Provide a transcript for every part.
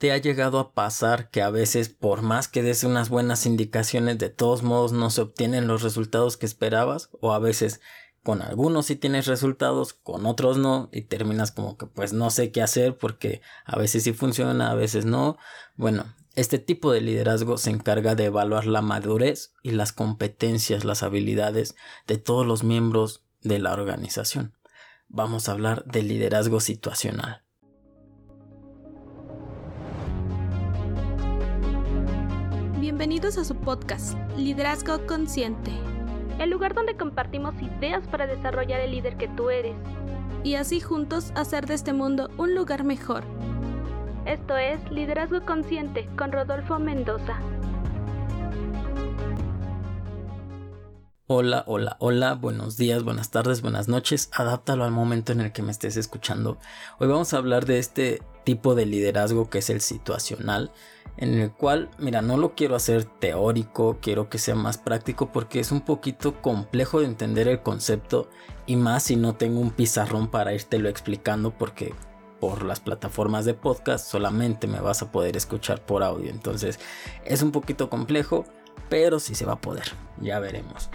¿Te ha llegado a pasar que a veces por más que des unas buenas indicaciones de todos modos no se obtienen los resultados que esperabas? O a veces con algunos sí tienes resultados, con otros no y terminas como que pues no sé qué hacer porque a veces sí funciona, a veces no. Bueno, este tipo de liderazgo se encarga de evaluar la madurez y las competencias, las habilidades de todos los miembros de la organización. Vamos a hablar de liderazgo situacional. Bienvenidos a su podcast, Liderazgo Consciente, el lugar donde compartimos ideas para desarrollar el líder que tú eres y así juntos hacer de este mundo un lugar mejor. Esto es Liderazgo Consciente con Rodolfo Mendoza. Hola, hola, hola, buenos días, buenas tardes, buenas noches, adáptalo al momento en el que me estés escuchando. Hoy vamos a hablar de este tipo de liderazgo que es el situacional en el cual, mira, no lo quiero hacer teórico, quiero que sea más práctico porque es un poquito complejo de entender el concepto y más si no tengo un pizarrón para lo explicando porque por las plataformas de podcast solamente me vas a poder escuchar por audio. Entonces es un poquito complejo, pero sí se va a poder, ya veremos.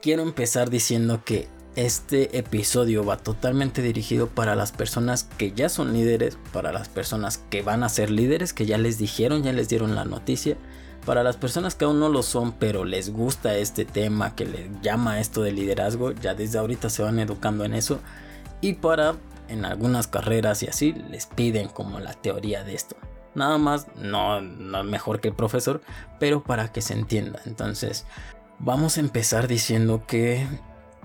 Quiero empezar diciendo que este episodio va totalmente dirigido para las personas que ya son líderes, para las personas que van a ser líderes, que ya les dijeron, ya les dieron la noticia, para las personas que aún no lo son, pero les gusta este tema, que les llama esto de liderazgo, ya desde ahorita se van educando en eso, y para en algunas carreras y así les piden como la teoría de esto. Nada más, no, no mejor que el profesor, pero para que se entienda. Entonces, vamos a empezar diciendo que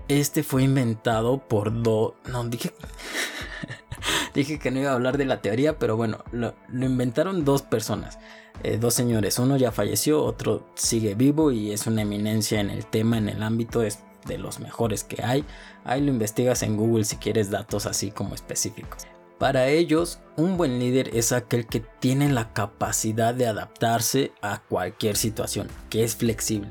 este fue inventado por dos... No, dije... dije que no iba a hablar de la teoría, pero bueno, lo, inventaron dos personas. Eh, dos señores. Uno ya falleció, otro sigue vivo y es una eminencia en el tema, en el ámbito, es de los mejores que hay. Ahí lo investigas en Google si quieres datos así como específicos. Para ellos, un buen líder es aquel que tiene la capacidad de adaptarse a cualquier situación, que es flexible.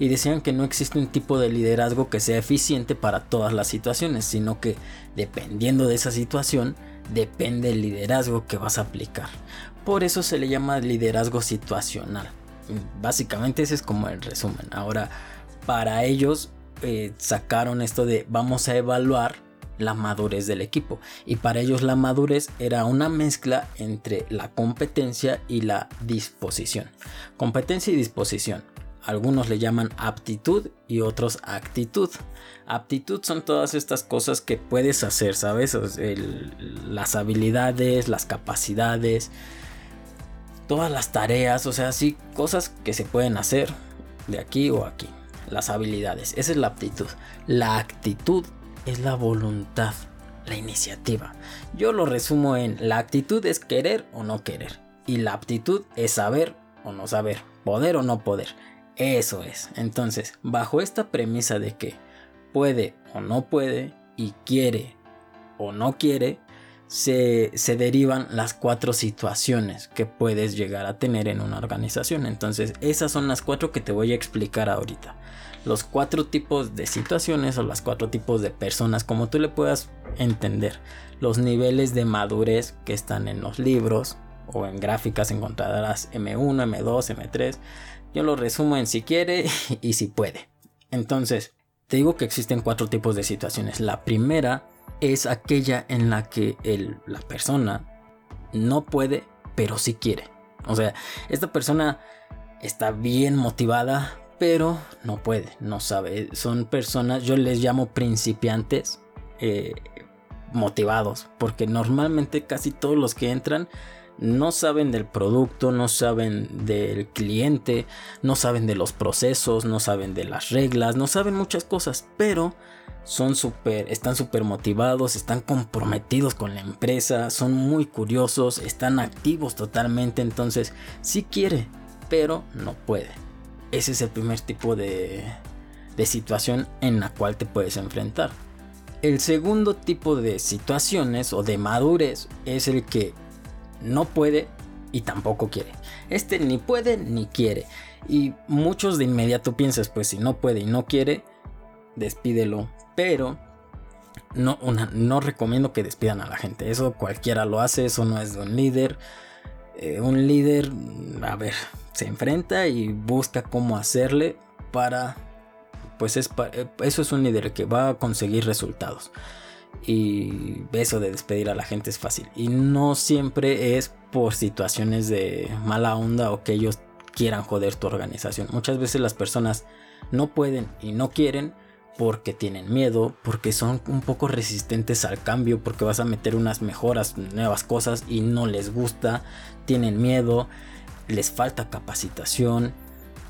Y decían que no existe un tipo de liderazgo que sea eficiente para todas las situaciones, sino que dependiendo de esa situación, depende el liderazgo que vas a aplicar. Por eso se le llama liderazgo situacional. Básicamente ese es como el resumen. Ahora, para ellos eh, sacaron esto de vamos a evaluar la madurez del equipo. Y para ellos la madurez era una mezcla entre la competencia y la disposición. Competencia y disposición. Algunos le llaman aptitud y otros actitud. Aptitud son todas estas cosas que puedes hacer, ¿sabes? las habilidades, las capacidades, todas las tareas, o sea, sí, cosas que se pueden hacer de aquí o aquí. Las habilidades, esa es la aptitud. La actitud es la voluntad, la iniciativa. Yo lo resumo en la actitud es querer o no querer. Y la aptitud es saber o no saber, poder o no poder. Eso es. Entonces, bajo esta premisa de que puede o no puede y quiere o no quiere, se, se, derivan las cuatro situaciones que puedes llegar a tener en una organización. Entonces, esas son las cuatro que te voy a explicar ahorita los cuatro tipos de situaciones o los cuatro tipos de personas, como tú le puedas entender. Los niveles de madurez que están en los libros o en gráficas encontrarás M1, M2, M3. Yo lo resumo en si quiere y si puede. Entonces, te digo que existen cuatro tipos de situaciones. La primera es aquella en la que la persona no puede, pero sí quiere. O sea, esta persona está bien motivada, pero no puede, no sabe. Son personas, yo les llamo principiantes eh, motivados, porque normalmente casi todos los que entran no saben del producto, no saben del cliente, no saben de los procesos, no saben de las reglas, no saben muchas cosas, pero son súper, están súper motivados, están comprometidos con la empresa, son muy curiosos, están activos totalmente, entonces sí quiere, pero no puede. Ese es el primer tipo de, situación en la cual te puedes enfrentar. El segundo tipo de situaciones o de madurez es el que no puede y tampoco quiere. Este ni puede ni quiere. Y muchos de inmediato piensas, pues si no puede y no quiere, despídelo. Pero no, no recomiendo que despidan a la gente. Eso cualquiera lo hace, eso no es de un líder. Eh, un líder, a ver, se enfrenta y busca cómo hacerle para, pues es, eh, eso es un líder que va a conseguir resultados. Y eso de despedir a la gente es fácil. Y no siempre es por situaciones de mala onda o que ellos quieran joder tu organización. Muchas veces las personas no pueden y no quieren porque tienen miedo, porque son un poco resistentes al cambio, porque vas a meter unas mejoras, nuevas cosas y no les gusta, tienen miedo, les falta capacitación,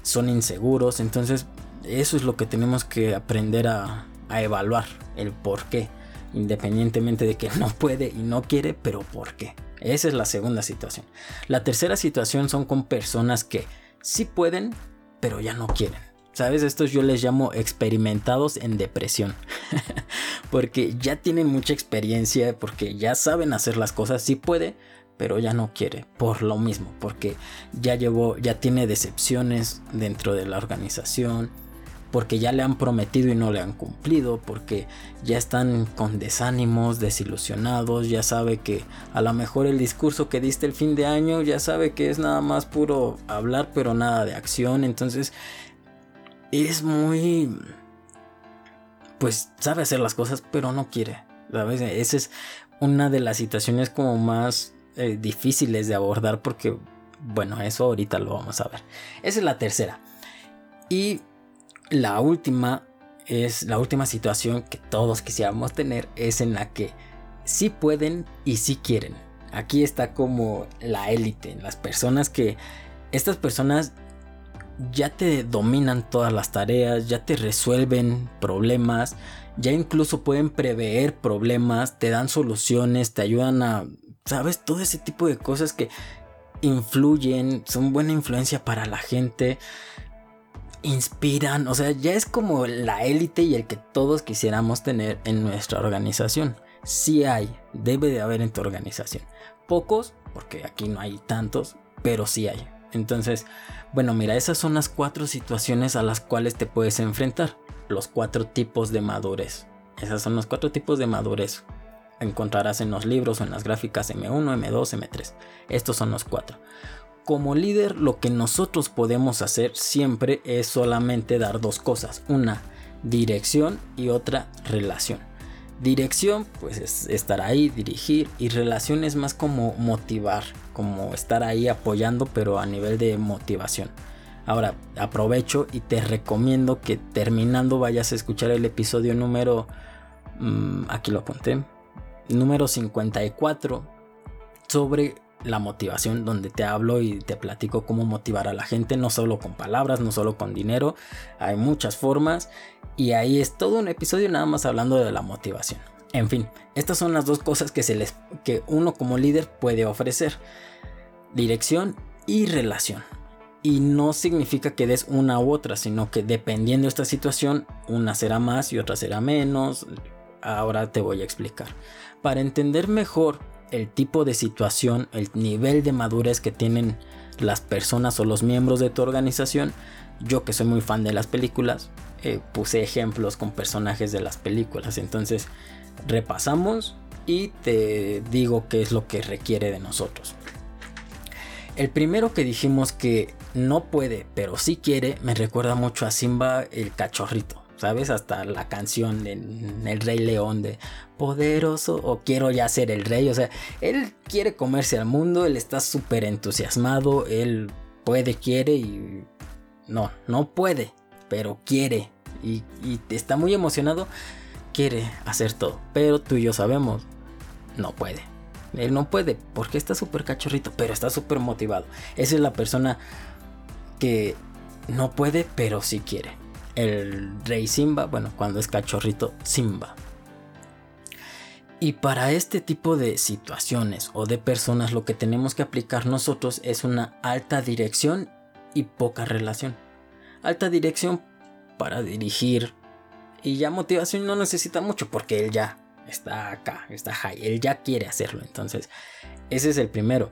son inseguros, entonces eso es lo que tenemos que aprender a, evaluar, el por qué, independientemente de que no puede y no quiere, pero por qué. Esa es la segunda situación. La tercera situación son con personas que sí pueden, pero ya no quieren. ¿Sabes? Estos yo les llamo experimentados en depresión. porque ya tienen mucha experiencia, porque ya saben hacer las cosas, sí puede, pero ya no quiere. Por lo mismo, porque ya llevó, ya tiene decepciones dentro de la organización, porque ya le han prometido y no le han cumplido, porque ya están con desánimos, desilusionados, ya sabe que a lo mejor el discurso que diste el fin de año ya sabe que es nada más puro hablar, pero nada de acción, entonces es muy... Pues sabe hacer las cosas, pero no quiere. ¿sabes? Esa es una de las situaciones como más eh, difíciles de abordar porque, bueno, eso ahorita lo vamos a ver. Esa es la tercera. Y la última es la última situación que todos quisiéramos tener es en la que sí pueden y sí quieren. Aquí está como la élite, las personas que estas personas ya te dominan todas las tareas, ya te resuelven problemas, ya incluso pueden prever problemas, te dan soluciones, te ayudan a, sabes, todo ese tipo de cosas que influyen, son buena influencia para la gente, inspiran, o sea, ya es como la élite y el que todos quisiéramos tener en nuestra organización. Sí hay, debe de haber en tu organización. Pocos, porque aquí no hay tantos, pero sí hay. Entonces, bueno, mira, esas son las cuatro situaciones a las cuales te puedes enfrentar. Los cuatro tipos de madurez. Esas son los cuatro tipos de madurez. Encontrarás en los libros o en las gráficas M1, M2, M3. Estos son los cuatro. Como líder, lo que nosotros podemos hacer siempre es solamente dar dos cosas. Una, dirección y otra, relación. Dirección, pues es estar ahí, dirigir. Y relación es más como motivar, como estar ahí apoyando, pero a nivel de motivación. Ahora, aprovecho y te recomiendo que terminando vayas a escuchar el episodio número... Mm, aquí lo apunté. Número 54 sobre la motivación donde te hablo y te platico cómo motivar a la gente, no solo con palabras, no solo con dinero, hay muchas formas y ahí es todo un episodio nada más hablando de la motivación. En fin, estas son las dos cosas que se les que uno como líder puede ofrecer. Dirección y relación. Y no significa que des una u otra, sino que dependiendo de esta situación, una será más y otra será menos. Ahora te voy a explicar. Para entender mejor el tipo de situación, el nivel de madurez que tienen las personas o los miembros de tu organización. Yo que soy muy fan de las películas, eh, puse ejemplos con personajes de las películas. Entonces repasamos y te digo qué es lo que requiere de nosotros. El primero que dijimos que no puede, pero sí quiere, me recuerda mucho a Simba el cachorrito. ¿sabes? Hasta la canción en El Rey León de poderoso o quiero ya ser el rey, o sea, él quiere comerse al mundo, él está súper entusiasmado, él puede, quiere y no, no puede, pero quiere y, y está muy emocionado, quiere hacer todo, pero tú y yo sabemos, no puede. Él no puede porque está súper cachorrito, pero está súper motivado. Esa es la persona que no puede, pero sí quiere el rey Simba, bueno, cuando es cachorrito, Simba. Y para este tipo de situaciones o de personas lo que tenemos que aplicar nosotros es una alta dirección y poca relación. Alta dirección para dirigir y ya motivación no necesita mucho porque él ya está acá, está high, él ya quiere hacerlo. Entonces, ese es el primero.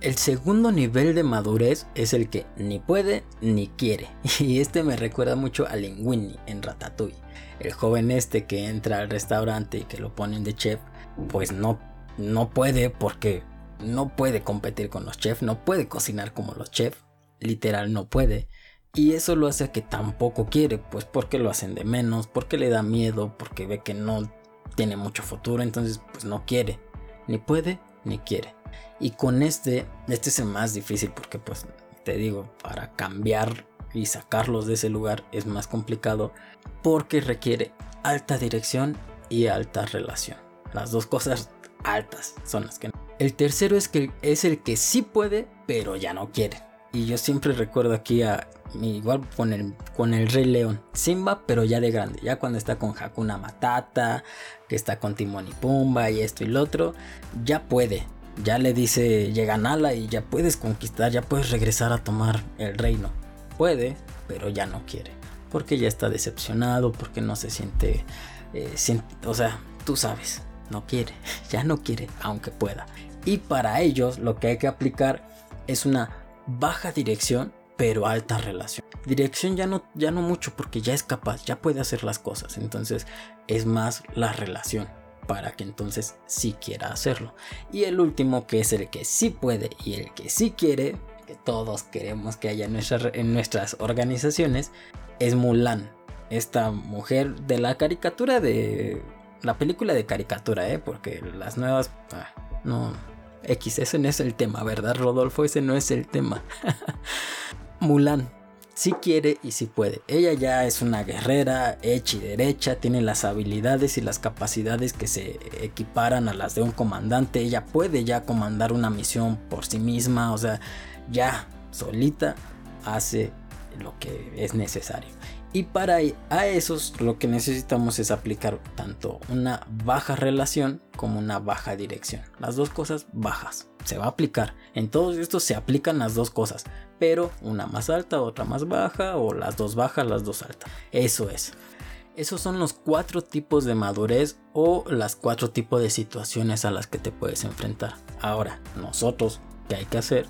El segundo nivel de madurez es el que ni puede ni quiere. Y este me recuerda mucho a Linguini en Ratatouille. El joven este que entra al restaurante y que lo ponen de chef, pues no, no puede porque no puede competir con los chefs, no puede cocinar como los chefs, literal no puede. Y eso lo hace que tampoco quiere, pues porque lo hacen de menos, porque le da miedo, porque ve que no tiene mucho futuro, entonces pues no quiere, ni puede, ni quiere. Y con este, este es el más difícil porque pues te digo, para cambiar y sacarlos de ese lugar es más complicado porque requiere alta dirección y alta relación. Las dos cosas altas son las que. El tercero es que es el que sí puede, pero ya no quiere. Y yo siempre recuerdo aquí a igual con el, con el Rey León, Simba, pero ya de grande, ya cuando está con Hakuna Matata, que está con Timón y Pumba y esto y lo otro, ya puede, ya le dice, llega Nala y ya puedes conquistar, ya puedes regresar a tomar el reino. Puede, pero ya no quiere, porque ya está decepcionado, porque no se siente, eh, o sea, tú sabes, no quiere, ya no quiere, aunque pueda. Y para ellos lo que hay que aplicar es una baja dirección pero alta relación. Dirección ya no, ya no mucho porque ya es capaz, ya puede hacer las cosas. Entonces es más la relación para que entonces sí quiera hacerlo. Y el último que es el que sí puede y el que sí quiere, que todos queremos que haya en, en nuestras organizaciones, es Mulan. Esta mujer de la caricatura de... La película de caricatura, ¿eh? Porque las nuevas... Ah, no... X, ese no es el tema, ¿verdad, Rodolfo? Ese no es el tema. Mulan. Si quiere y si puede. Ella ya es una guerrera hecha y derecha, tiene las habilidades y las capacidades que se equiparan a las de un comandante. Ella puede ya comandar una misión por sí misma, o sea, ya solita hace lo que es necesario. Y para a esos lo que necesitamos es aplicar tanto una baja relación como una baja dirección. Las dos cosas bajas. Se va a aplicar. En todos estos se aplican las dos cosas. Pero una más alta, otra más baja. O las dos bajas, las dos altas. Eso es. Esos son los cuatro tipos de madurez o las cuatro tipos de situaciones a las que te puedes enfrentar. Ahora, nosotros, ¿qué hay que hacer?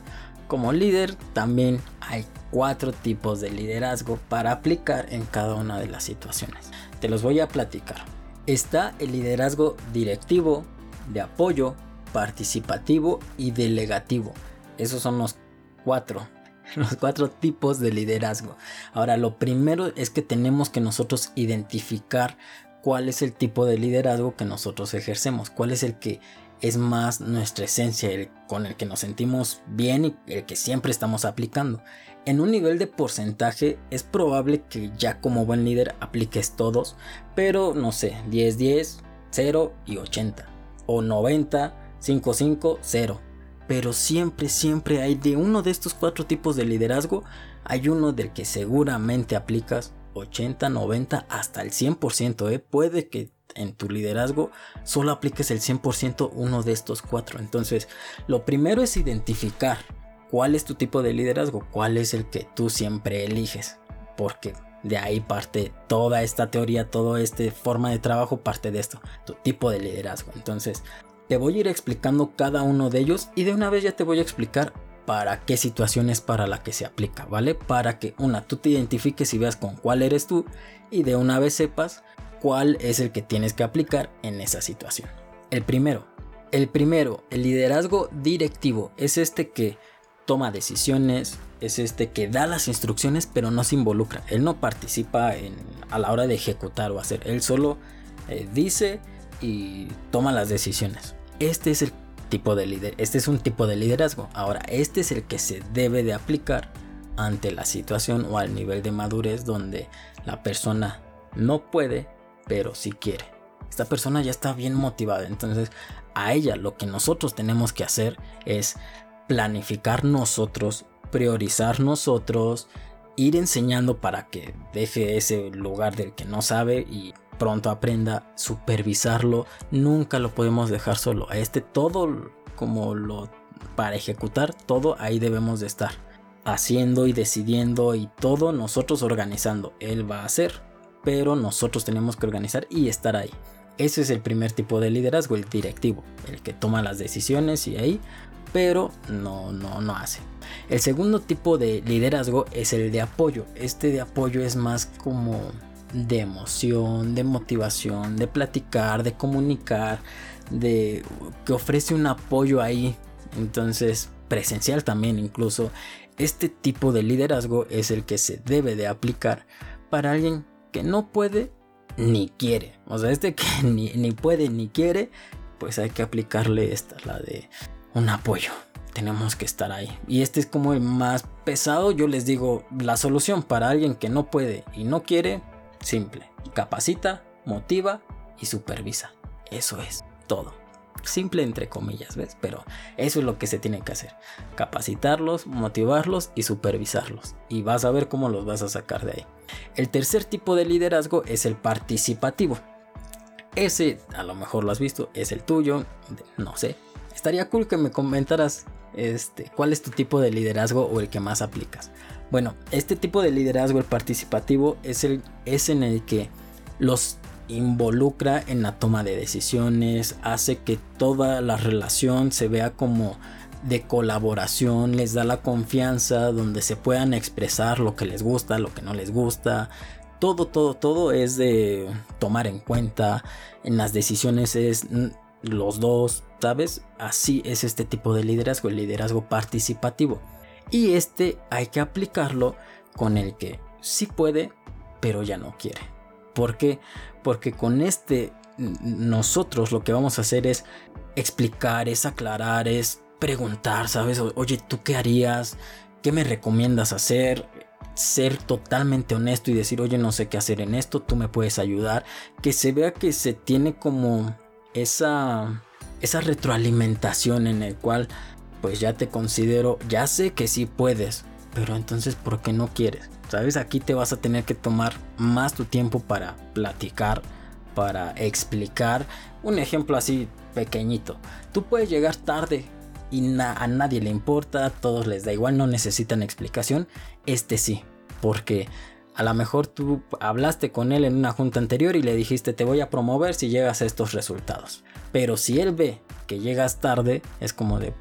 Como líder también hay cuatro tipos de liderazgo para aplicar en cada una de las situaciones. Te los voy a platicar. Está el liderazgo directivo, de apoyo, participativo y delegativo. Esos son los cuatro los cuatro tipos de liderazgo. Ahora, lo primero es que tenemos que nosotros identificar cuál es el tipo de liderazgo que nosotros ejercemos, cuál es el que es más nuestra esencia, el con el que nos sentimos bien y el que siempre estamos aplicando. En un nivel de porcentaje es probable que ya como buen líder apliques todos, pero no sé, 10, 10, 0 y 80. O 90, 5, 5, 0. Pero siempre, siempre hay de uno de estos cuatro tipos de liderazgo, hay uno del que seguramente aplicas 80, 90, hasta el 100%. ¿eh? Puede que en tu liderazgo solo apliques el 100% uno de estos cuatro. Entonces, lo primero es identificar cuál es tu tipo de liderazgo, cuál es el que tú siempre eliges, porque de ahí parte toda esta teoría, toda esta forma de trabajo parte de esto, tu tipo de liderazgo. Entonces, te voy a ir explicando cada uno de ellos y de una vez ya te voy a explicar para qué situación es para la que se aplica, ¿vale? Para que una, tú te identifiques y veas con cuál eres tú y de una vez sepas cuál es el que tienes que aplicar en esa situación. El primero, el primero, el liderazgo directivo, es este que toma decisiones, es este que da las instrucciones pero no se involucra. Él no participa en, a la hora de ejecutar o hacer, él solo eh, dice y toma las decisiones. Este es el tipo de líder, este es un tipo de liderazgo. Ahora, este es el que se debe de aplicar ante la situación o al nivel de madurez donde la persona no puede pero si quiere. Esta persona ya está bien motivada, entonces a ella lo que nosotros tenemos que hacer es planificar nosotros, priorizar nosotros, ir enseñando para que deje ese lugar del que no sabe y pronto aprenda, supervisarlo, nunca lo podemos dejar solo. A este todo como lo para ejecutar todo ahí debemos de estar haciendo y decidiendo y todo nosotros organizando. Él va a hacer, pero nosotros tenemos que organizar y estar ahí. Ese es el primer tipo de liderazgo, el directivo, el que toma las decisiones y ahí, pero no, no, no hace. El segundo tipo de liderazgo es el de apoyo. Este de apoyo es más como de emoción, de motivación, de platicar, de comunicar, de que ofrece un apoyo ahí entonces presencial también incluso. Este tipo de liderazgo es el que se debe de aplicar para alguien que no puede ni quiere. O sea, este que ni, ni puede ni quiere, pues hay que aplicarle esta, la de un apoyo. Tenemos que estar ahí. Y este es como el más pesado. Yo les digo, la solución para alguien que no puede y no quiere, simple. Capacita, motiva y supervisa. Eso es todo. Simple entre comillas, ¿ves? Pero eso es lo que se tiene que hacer. Capacitarlos, motivarlos y supervisarlos. Y vas a ver cómo los vas a sacar de ahí. El tercer tipo de liderazgo es el participativo. Ese, a lo mejor lo has visto, es el tuyo, no sé. Estaría cool que me comentaras este, cuál es tu tipo de liderazgo o el que más aplicas. Bueno, este tipo de liderazgo, el participativo, es, el, es en el que los involucra en la toma de decisiones, hace que toda la relación se vea como de colaboración, les da la confianza donde se puedan expresar lo que les gusta, lo que no les gusta. Todo, todo, todo es de tomar en cuenta. En las decisiones es los dos, ¿sabes? Así es este tipo de liderazgo, el liderazgo participativo. Y este hay que aplicarlo con el que sí puede, pero ya no quiere. ¿Por qué? Porque con este nosotros lo que vamos a hacer es explicar, es aclarar, es preguntar, ¿sabes? Oye, ¿tú qué harías? ¿Qué me recomiendas hacer? Ser totalmente honesto y decir, oye, no sé qué hacer en esto, tú me puedes ayudar. Que se vea que se tiene como esa, esa retroalimentación en el cual, pues ya te considero, ya sé que sí puedes, pero entonces, ¿por qué no quieres? ¿Sabes? Aquí te vas a tener que tomar más tu tiempo para platicar, para explicar. Un ejemplo así pequeñito. Tú puedes llegar tarde y a nadie le importa, a todos les da igual, no necesitan explicación. Este sí, porque a lo mejor tú hablaste con él en una junta anterior y le dijiste te voy a promover si llegas a estos resultados. Pero si él ve que llegas tarde, es como de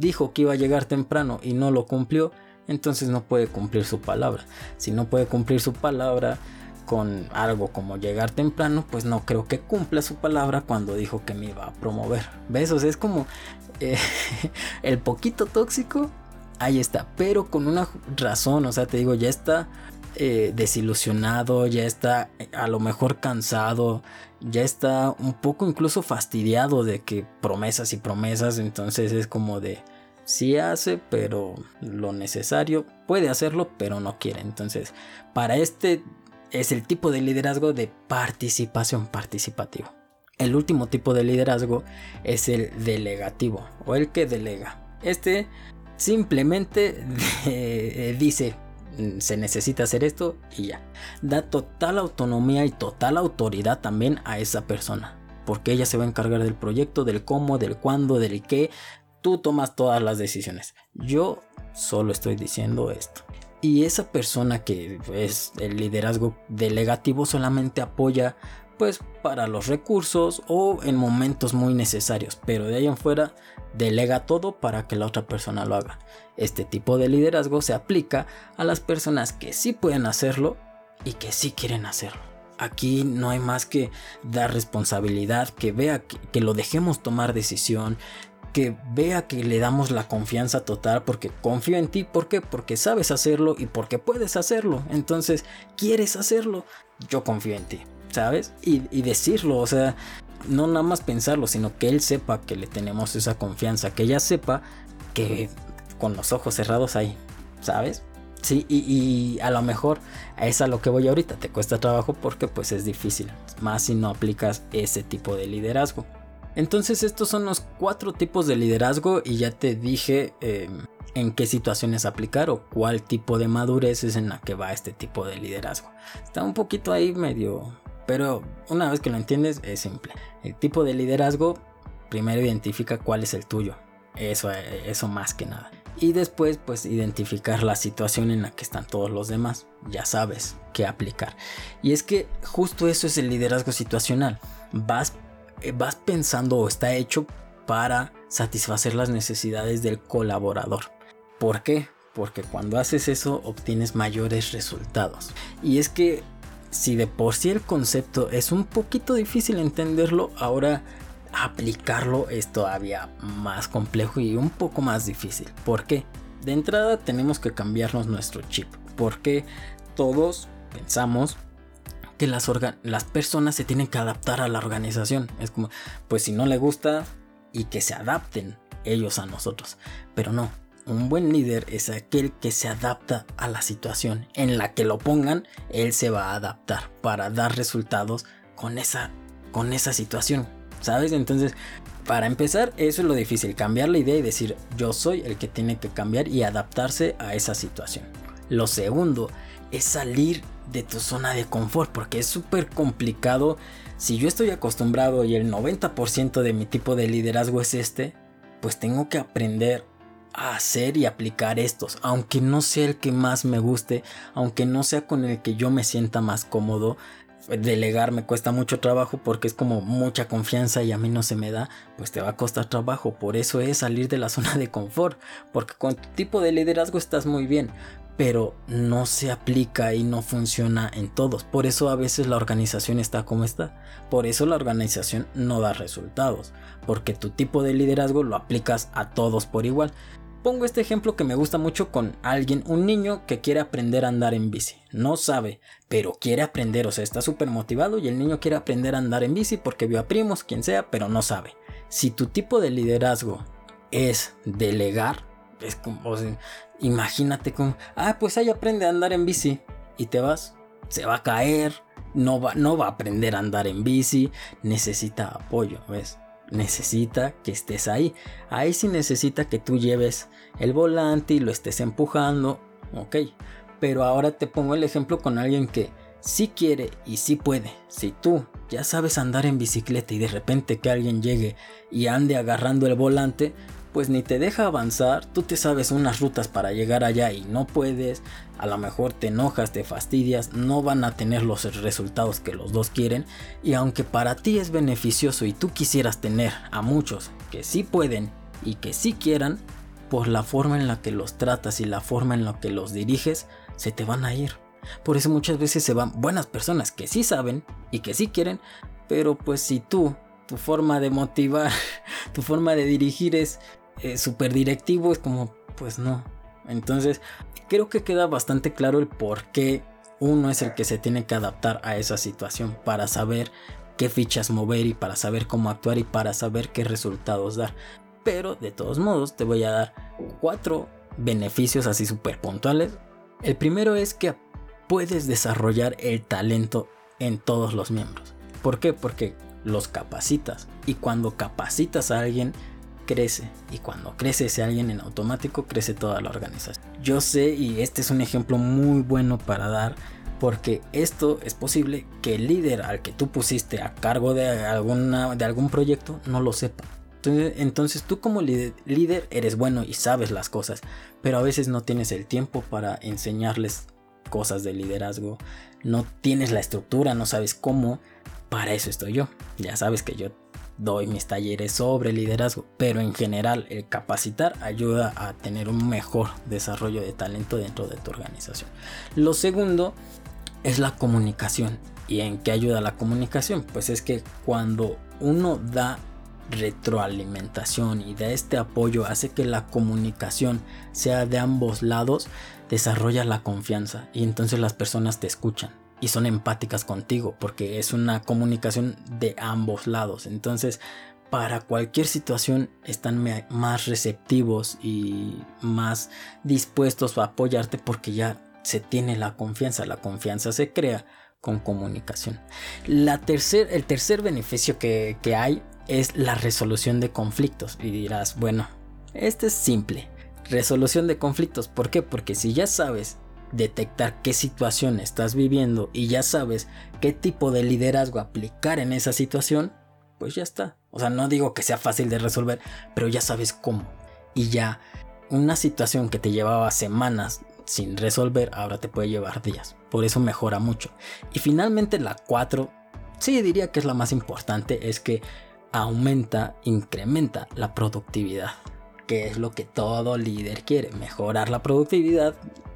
dijo que iba a llegar temprano y no lo cumplió, entonces no puede cumplir su palabra. Si no puede cumplir su palabra con algo como llegar temprano, pues no creo que cumpla su palabra cuando dijo que me iba a promover. ¿Ves? O sea, es como eh, el poquito tóxico, ahí está, pero con una razón, o sea, te digo, ya está eh, desilusionado, ya está a lo mejor cansado, ya está un poco incluso fastidiado de que promesas y promesas, entonces es como de sí hace, pero lo necesario, puede hacerlo, pero no quiere. Entonces, para este es el tipo de liderazgo de participación participativo. El último tipo de liderazgo es el delegativo o el que delega. Este simplemente dice, se necesita hacer esto y ya. Da total autonomía y total autoridad también a esa persona. Porque ella se va a encargar del proyecto, del cómo, del cuándo, del qué, Tú tomas todas las decisiones. Yo solo estoy diciendo esto. Y esa persona que es el liderazgo delegativo solamente apoya pues para los recursos o en momentos muy necesarios, pero de ahí en fuera delega todo para que la otra persona lo haga. Este tipo de liderazgo se aplica a las personas que sí pueden hacerlo y que sí quieren hacerlo. Aquí no hay más que dar responsabilidad, que vea que, lo dejemos tomar decisión, que vea que le damos la confianza total porque confío en ti. ¿Por qué? Porque sabes hacerlo y porque puedes hacerlo. Entonces, quieres hacerlo. Yo confío en ti, ¿sabes? Y, decirlo, o sea, no nada más pensarlo, sino que él sepa que le tenemos esa confianza, que ella sepa que con los ojos cerrados ahí, ¿sabes? Sí, y, a lo mejor es a lo que voy ahorita, te cuesta trabajo porque pues es difícil, más si no aplicas ese tipo de liderazgo. Entonces estos son los cuatro tipos de liderazgo y ya te dije em, en qué situaciones aplicar o cuál tipo de madurez es en la que va este tipo de liderazgo. Está un poquito ahí medio, pero una vez que lo entiendes es simple. El tipo de liderazgo primero identifica cuál es el tuyo. Eso, eso más que nada. Y después pues identificar la situación en la que están todos los demás. Ya sabes qué aplicar. Y es que justo eso es el liderazgo situacional. Vas eh, vas pensando o está hecho para satisfacer las necesidades del colaborador. ¿Por qué? Porque cuando haces eso obtienes mayores resultados. Y es que si de por sí el concepto es un poquito difícil entenderlo, ahora aplicarlo es todavía más complejo y un poco más difícil. ¿Por qué? De entrada tenemos que cambiarnos nuestro chip. Porque todos pensamos que las, personas se tienen que adaptar a la organización. Es como, pues si no le gusta y que se adapten ellos a nosotros. Pero no, un buen líder es aquel que se adapta a la situación. En la que lo pongan, él se va a adaptar para dar resultados con esa situación. ¿Sabes? Entonces, para empezar, eso es lo difícil, cambiar la idea y decir, yo soy el que tiene que cambiar y adaptarse a esa situación. Lo segundo es salir de tu zona de confort, porque es súper complicado. Si yo estoy acostumbrado y el 90% de mi tipo de liderazgo es este, pues tengo que aprender a hacer y aplicar estos, aunque no sea el que más me guste, aunque no sea con el que yo me sienta más cómodo. Delegar me cuesta mucho trabajo porque es como mucha confianza y a mí no se me da, pues te va a costar trabajo. Por eso es salir de la zona de confort, porque con tu tipo de liderazgo estás muy bien, pero no se aplica y no funciona en todos. Por eso a veces la organización está como está. Por eso la organización no da resultados, porque tu tipo de liderazgo lo aplicas a todos por igual. Pongo este ejemplo que me gusta mucho con alguien, un niño que quiere aprender a andar en bici. No sabe, pero quiere aprender, o sea, está súper motivado y el niño quiere aprender a andar en bici porque vio a primos, quien sea, pero no sabe. Si tu tipo de liderazgo es delegar, es como, Imagínate como, ah, pues ahí aprende a andar en bici y te vas, se va a caer, no va, no va a aprender a andar en bici, necesita apoyo, ¿ves? Necesita que estés ahí. Ahí sí necesita que tú lleves el volante y lo estés empujando, ok. Pero ahora te pongo el ejemplo con alguien que sí quiere y sí puede. Si tú ya sabes andar en bicicleta y de repente que alguien llegue y ande agarrando el volante, pues ni te deja avanzar, tú te sabes unas rutas para llegar allá y no puedes, a lo mejor te enojas, te fastidias, no van a tener los resultados que los dos quieren y aunque para ti es beneficioso y tú quisieras tener a muchos que sí pueden y que sí quieran, por la forma en la que los tratas y la forma en la que los diriges, se te van a ir. Por eso muchas veces se van buenas personas que sí saben y que sí quieren, pero pues si tú tu forma de motivar, tu forma de dirigir es eh, súper directivo, es como, pues no. Entonces, creo que queda bastante claro el por qué uno es el que se tiene que adaptar a esa situación para saber qué fichas mover y para saber cómo actuar y para saber qué resultados dar. Pero de todos modos te voy a dar cuatro beneficios así súper puntuales. El primero es que puedes desarrollar el talento en todos los miembros. ¿Por qué? Porque los capacitas y cuando capacitas a alguien crece y cuando crece ese alguien en automático crece toda la organización. Yo sé y este es un ejemplo muy bueno para dar porque esto es posible que el líder al que tú pusiste a cargo de, alguna, de algún proyecto no lo sepa. Entonces, entonces tú como líder eres bueno y sabes las cosas, pero a veces no tienes el tiempo para enseñarles cosas de liderazgo, no tienes la estructura, no sabes cómo. Para eso estoy yo. Ya sabes que yo doy mis talleres sobre liderazgo, pero en general el capacitar ayuda a tener un mejor desarrollo de talento dentro de tu organización. Lo segundo es la comunicación. ¿Y en qué ayuda la comunicación? Pues es que cuando uno da retroalimentación y da este apoyo hace que la comunicación sea de ambos lados, desarrolla la confianza y entonces las personas te escuchan y son empáticas contigo porque es una comunicación de ambos lados. Entonces, para cualquier situación están más receptivos y más dispuestos a apoyarte porque ya se tiene la confianza. La confianza se crea con comunicación. La tercer, el tercer beneficio que, que hay es la resolución de conflictos. Y dirás, bueno, este es simple. Resolución de conflictos. ¿Por qué? Porque si ya sabes detectar qué situación estás viviendo y ya sabes qué tipo de liderazgo aplicar en esa situación, pues ya está. O sea, no digo que sea fácil de resolver, pero ya sabes cómo. Y ya una situación que te llevaba semanas sin resolver, ahora te puede llevar días. Por eso mejora mucho. Y finalmente la 4, sí diría que es la más importante, es que aumenta, incrementa la productividad. Que es lo que todo líder quiere, mejorar la productividad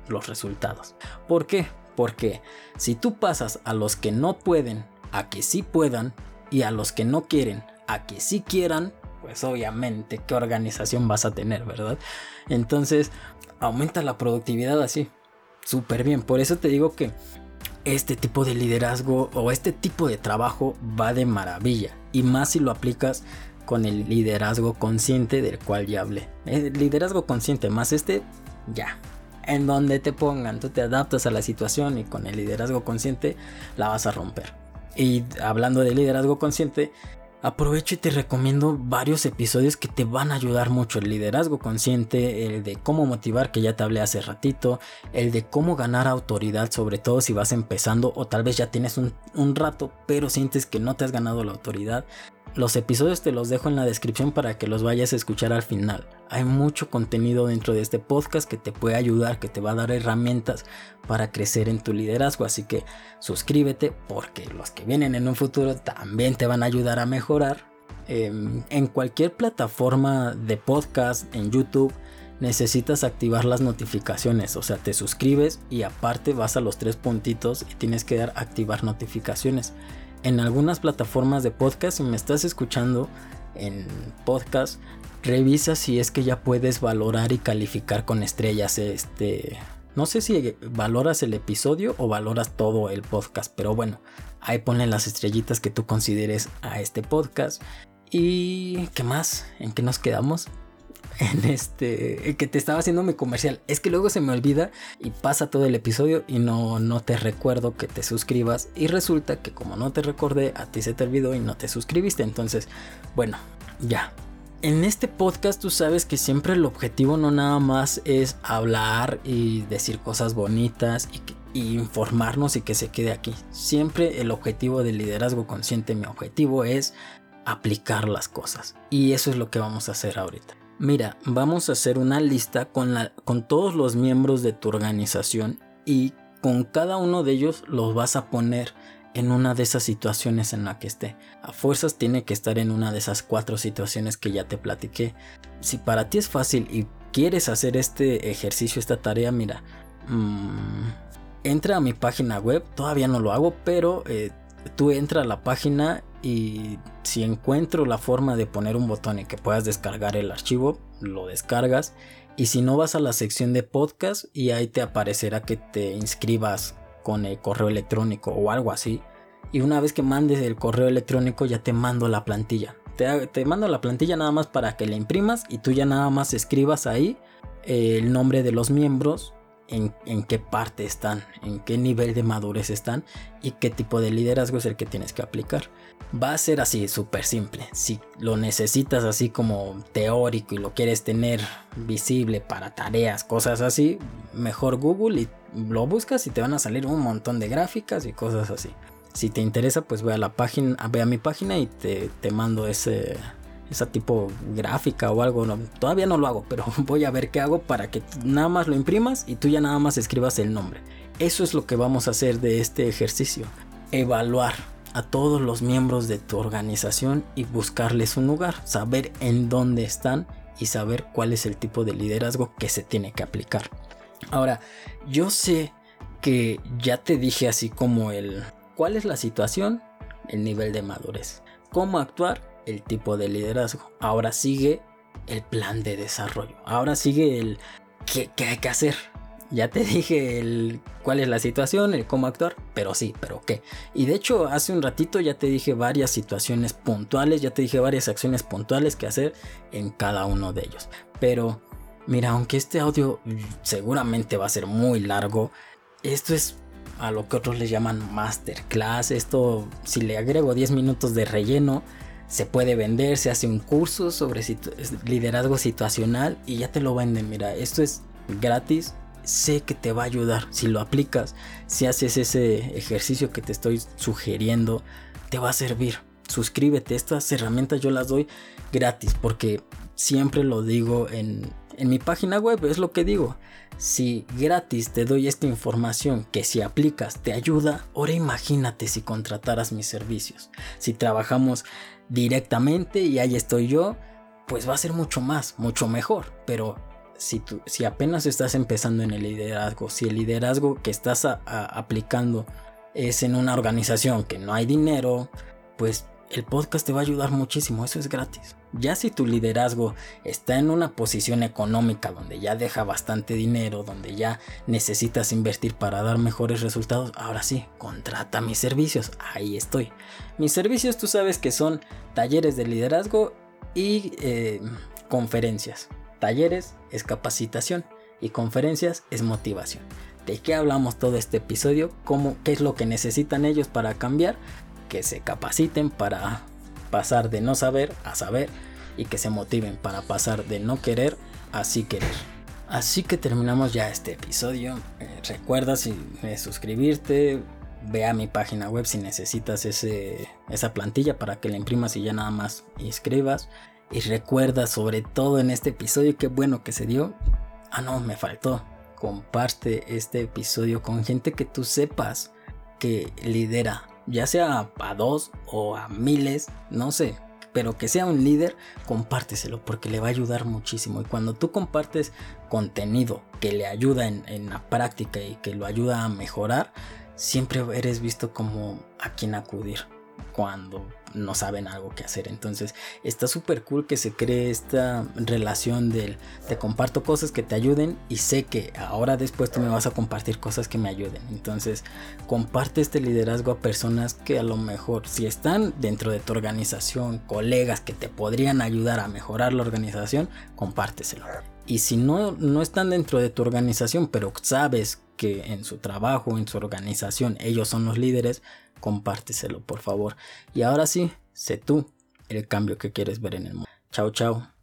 los resultados. ¿Por qué? Porque si tú pasas a los que no pueden a que sí puedan y a los que no quieren a que si quieran, pues obviamente qué organización vas a tener, ¿verdad? Entonces, aumenta la productividad así. Súper bien. Por eso te digo que este tipo de liderazgo o este tipo de trabajo va de maravilla. Y más si lo aplicas con el liderazgo consciente del cual ya hablé. El liderazgo consciente más este, ya. En donde te pongan, tú te adaptas a la situación y con el liderazgo consciente la vas a romper. Y hablando de liderazgo consciente, aprovecho y te recomiendo varios episodios que te van a ayudar mucho. El liderazgo consciente, el de cómo motivar, que ya te hablé hace ratito, el de cómo ganar autoridad, sobre todo si vas empezando o tal vez ya tienes un, un rato, pero sientes que no te has ganado la autoridad. Los episodios te los dejo en la descripción para que los vayas a escuchar al final. Hay mucho contenido dentro de este podcast que te puede ayudar, que te va a dar herramientas para crecer en tu liderazgo. Así que suscríbete porque los que vienen en un futuro también te van a ayudar a mejorar. Em, en cualquier plataforma de podcast, en YouTube, necesitas activar las notificaciones. O sea, te suscribes y aparte vas a los tres puntitos y tienes que dar activar notificaciones en algunas plataformas de podcast, si me estás escuchando en podcast, revisa si es que ya puedes valorar y calificar con estrellas este no sé si valoras el episodio o valoras todo el podcast, pero bueno, ahí ponen las estrellitas que tú consideres a este podcast. ¿Y qué más? ¿En qué nos quedamos? En este que te estaba haciendo mi comercial. Es que luego se me olvida y pasa todo el episodio y no, no te recuerdo que te suscribas. Y resulta que como no te recordé, a ti se te olvidó y no te suscribiste. Entonces, bueno, ya. En este podcast tú sabes que siempre el objetivo no nada más es hablar y decir cosas bonitas y, informarnos y que se quede aquí. Siempre el objetivo del liderazgo consciente, mi objetivo es aplicar las cosas. Y eso es lo que vamos a hacer ahorita. Mira, vamos a hacer una lista con, la, con todos los miembros de tu organización y con cada uno de ellos los vas a poner en una de esas situaciones en la que esté. A fuerzas tiene que estar en una de esas cuatro situaciones que ya te platiqué. Si para ti es fácil y quieres hacer este ejercicio, esta tarea, mira, mmm, entra a mi página web, todavía no lo hago, pero eh, tú entra a la página y si encuentro la forma de poner un botón y que puedas descargar el archivo, lo descargas. Y si no vas a la sección de podcast y ahí te aparecerá que te inscribas con el correo electrónico o algo así. Y una vez que mandes el correo electrónico ya te mando la plantilla. Te, mando la plantilla nada más para que la imprimas y tú ya nada más escribas ahí el nombre de los miembros, en, qué parte están, en qué nivel de madurez están y qué tipo de liderazgo es el que tienes que aplicar va a ser así, súper simple. Si lo necesitas así como teórico y lo quieres tener visible para tareas, cosas así, mejor Google y lo buscas y te van a salir un montón de gráficas y cosas así. Si te interesa, pues ve a la página, ve a mi página y te, te mando ese, esa tipo gráfica o algo. todavía no lo hago, pero voy a ver qué hago para que nada más lo imprimas y tú ya nada más escribas el nombre. Eso es lo que vamos a hacer de este ejercicio. Evaluar a todos los miembros de tu organización y buscarles un lugar, saber en dónde están y saber cuál es el tipo de liderazgo que se tiene que aplicar. Ahora, yo sé que ya te dije así como el cuál es la situación, el nivel de madurez, cómo actuar, el tipo de liderazgo. Ahora sigue el plan de desarrollo. Ahora sigue el qué, qué hay que hacer, ya te dije el cuál es la situación, el cómo actuar, pero sí, pero qué. Y de hecho, hace un ratito ya te dije varias situaciones puntuales, ya te dije varias acciones puntuales que hacer en cada uno de ellos. Pero mira, aunque este audio seguramente va a ser muy largo, esto es a lo que otros le llaman masterclass. Esto, si le agrego 10 minutos de relleno, se puede vender, se hace un curso sobre liderazgo situacional y ya te lo venden. Mira, esto es gratis sé que te va a ayudar. Si lo aplicas, si haces ese ejercicio que te estoy sugiriendo, te va a servir. Suscríbete, estas herramientas yo las doy gratis porque siempre lo digo en, en mi página web, es lo que digo. Si gratis te doy esta información que si aplicas te ayuda, ahora imagínate si contrataras mis servicios. Si trabajamos directamente y ahí estoy yo, pues va a ser mucho más, mucho mejor. Pero si, si apenas estás empezando en el liderazgo, si el liderazgo que estás aplicando es en una organización que no hay dinero, pues el podcast te va a ayudar muchísimo, eso es gratis. Ya si tu liderazgo está en una posición económica donde ya deja bastante dinero, donde ya necesitas invertir para dar mejores resultados, ahora sí, contrata mis servicios, ahí estoy. Mis servicios tú sabes que son talleres de liderazgo y eh, conferencias. Talleres es capacitación y conferencias es motivación. ¿De qué hablamos todo este episodio? ¿Cómo, ¿Qué es lo que necesitan ellos para cambiar? Que se capaciten para pasar de no saber a saber y que se motiven para pasar de no querer a sí querer. Así que terminamos ya este episodio. Eh, recuerda si, eh, suscribirte, ve a mi página web si necesitas ese, esa plantilla para que la imprimas y ya nada más inscribas. Y recuerda sobre todo en este episodio, qué bueno que se dio. Ah, no, me faltó comparte este episodio con gente que tú sepas que lidera, ya sea a dos o a miles, no sé, pero que sea un líder, compárteselo porque le va a ayudar muchísimo. Y cuando tú compartes contenido que le ayuda en, en la práctica y que lo ayuda a mejorar, siempre eres visto como a quien acudir cuando no saben algo que hacer. Entonces está súper cool que se cree esta relación del te comparto cosas que te ayuden y sé que ahora después tú me vas a compartir cosas que me ayuden. Entonces comparte este liderazgo a personas que a lo mejor si están dentro de tu organización, colegas que te podrían ayudar a mejorar la organización, compárteselo. Y si no, no están dentro de tu organización, pero sabes que en su trabajo, en su organización, ellos son los líderes, compárteselo por favor. Y ahora sí, sé tú el cambio que quieres ver en el mundo. Chao, chao.